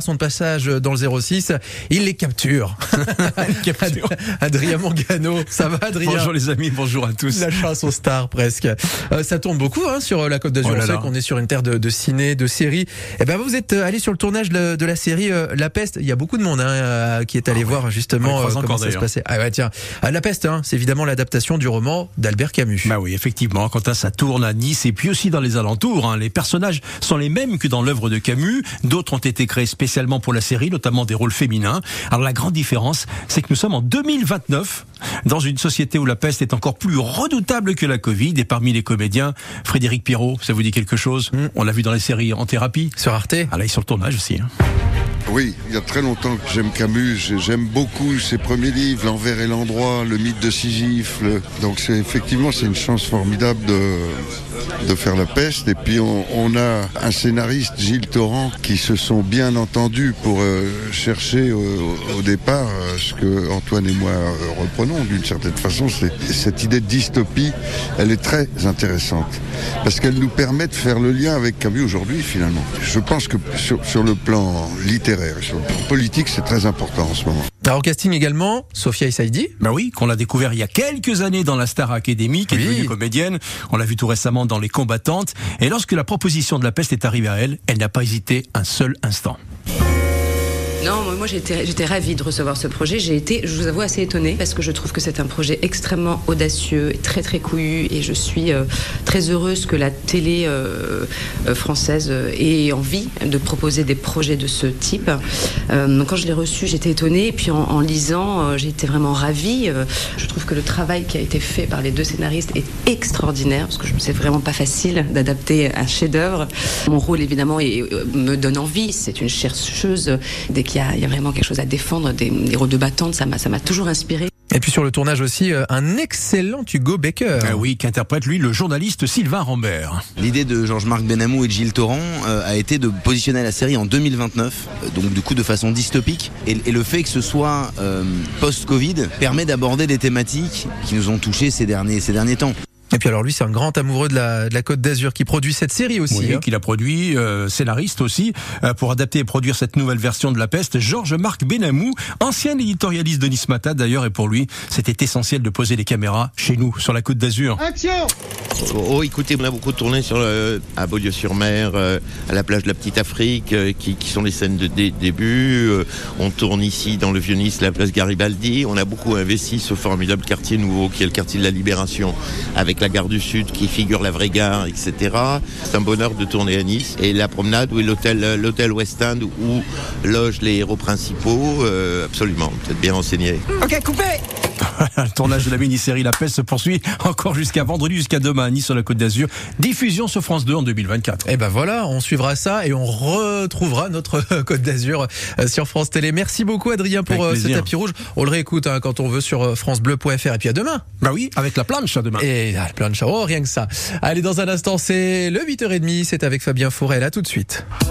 son passage dans le 06, il les capture. Adrien Mangano, ça va Adrien? Bonjour les amis, bonjour à tous. La chasse aux stars presque. Euh, ça tourne beaucoup hein, sur la Côte d'Azur. Oh On sait qu'on est sur une terre de, de ciné, de séries. Et ben vous êtes euh, allé sur le tournage de, de la série euh, La Peste. Il y a beaucoup de monde hein, euh, qui est allé voir justement euh, comment ça se passait. Ah ouais tiens, Ah, La Peste, hein, c'est évidemment l'adaptation du roman d'Albert Camus. Bah oui, effectivement, quand ça tourne à Nice et puis aussi dans les alentours, hein, les personnages sont les mêmes que dans l'œuvre de Camus. D'autres ont été créés spécialement pour la série, notamment des rôles féminins. Alors la grande différence, c'est que nous sommes en 2029, dans une société où la peste est encore plus redoutable que la Covid. Et parmi les comédiens, Frédéric Pirot, ça vous dit quelque chose? On l'a vu dans les séries En thérapie. Sur Arte? Ah là, il est sur le tournage aussi. hein. Oui, il y a très longtemps que j'aime Camus. J'ai- J'aime beaucoup ses premiers livres, L'envers et l'endroit, Le mythe de Sisyphe. Donc effectivement c'est une chance formidable de, faire la peste. Et puis on, a un scénariste, Gilles Torrent, qui se sont bien entendus pour euh, chercher au, départ euh, ce que Antoine et moi euh, reprenons d'une certaine façon. Cette idée de dystopie, elle est très intéressante parce qu'elle nous permet de faire le lien avec Camus aujourd'hui finalement. Je pense que sur le plan littéraire et sur le plan politique, c'est très important en ce moment. Alors casting également, Sophia Issaidi. Bah oui, qu'on l'a découvert il y a quelques années dans la Star Academy, qui est Oui. devenue comédienne. On l'a vu tout récemment dans Les Combattantes. Et lorsque la proposition de la peste est arrivée à elle, elle n'a pas hésité un seul instant. Non, moi, j'étais ravie de recevoir ce projet. J'ai été, je vous avoue, assez étonnée parce que je trouve que c'est un projet extrêmement audacieux, très très couillu, et je suis euh, très heureuse que la télé euh, euh, française ait envie de proposer des projets de ce type. Euh, quand je l'ai reçu, j'étais étonnée, et puis en, lisant, j'ai été vraiment ravie. Je trouve que le travail qui a été fait par les deux scénaristes est extraordinaire parce que je vraiment pas facile d'adapter un chef-d'œuvre. Mon rôle, évidemment, me donne envie. C'est une chercheuse. Dès qu'il y, y a vraiment quelque chose à défendre, des, des rôles de battante, ça m'a toujours inspiré. Et puis sur le tournage aussi, euh, un excellent Hugo Becker. Ah oui, qu'interprète lui le journaliste Sylvain Rambert. L'idée de Georges-Marc Benamou et de Gilles Torrent euh, a été de positionner la série en 2029, euh, donc du coup de façon dystopique. Et, et le fait que ce soit euh, post-Covid permet d'aborder des thématiques qui nous ont touchés ces derniers, ces derniers temps. Et puis alors lui, c'est un grand amoureux de la, de la Côte d'Azur qui produit cette série aussi. Oui, hein. qu'il a produit, euh, scénariste aussi, euh, pour adapter et produire cette nouvelle version de La Peste. Georges-Marc Benamou, ancien éditorialiste de Nice Matin d'ailleurs, et pour lui, c'était essentiel de poser les caméras chez nous, sur la Côte d'Azur. Oh, oh, écoutez, on a beaucoup tourné sur le, à Beaulieu-sur-Mer, euh, à la plage de la Petite Afrique, euh, qui, sont les scènes de dé- début. Euh, on tourne ici dans le Vieux-Nice, la place Garibaldi. On a beaucoup investi ce formidable quartier nouveau qui est le quartier de la Libération, avec la gare du Sud qui figure la vraie gare, etc. C'est un bonheur de tourner à Nice. Et la promenade, où est l'hôtel, euh, l'hôtel West End, où logent les héros principaux, euh, absolument, vous êtes bien renseigné. Ok, coupé Le tournage de la mini-série La Peste se poursuit encore jusqu'à vendredi, jusqu'à demain à Nice sur la Côte d'Azur. Diffusion sur France 2 en 2024. Et ben voilà, on suivra ça et on retrouvera notre Côte d'Azur euh, sur France Télé. Merci beaucoup Adrien pour Avec euh, ce plaisir. tapis rouge. On le réécoute hein, quand on veut sur euh, francebleu.fr et puis à demain. Bah oui, avec la planche à demain. Et de choses, oh, rien que ça. Allez, dans un instant, c'est le 8h30, c'est avec Fabien Fourel. À tout de suite.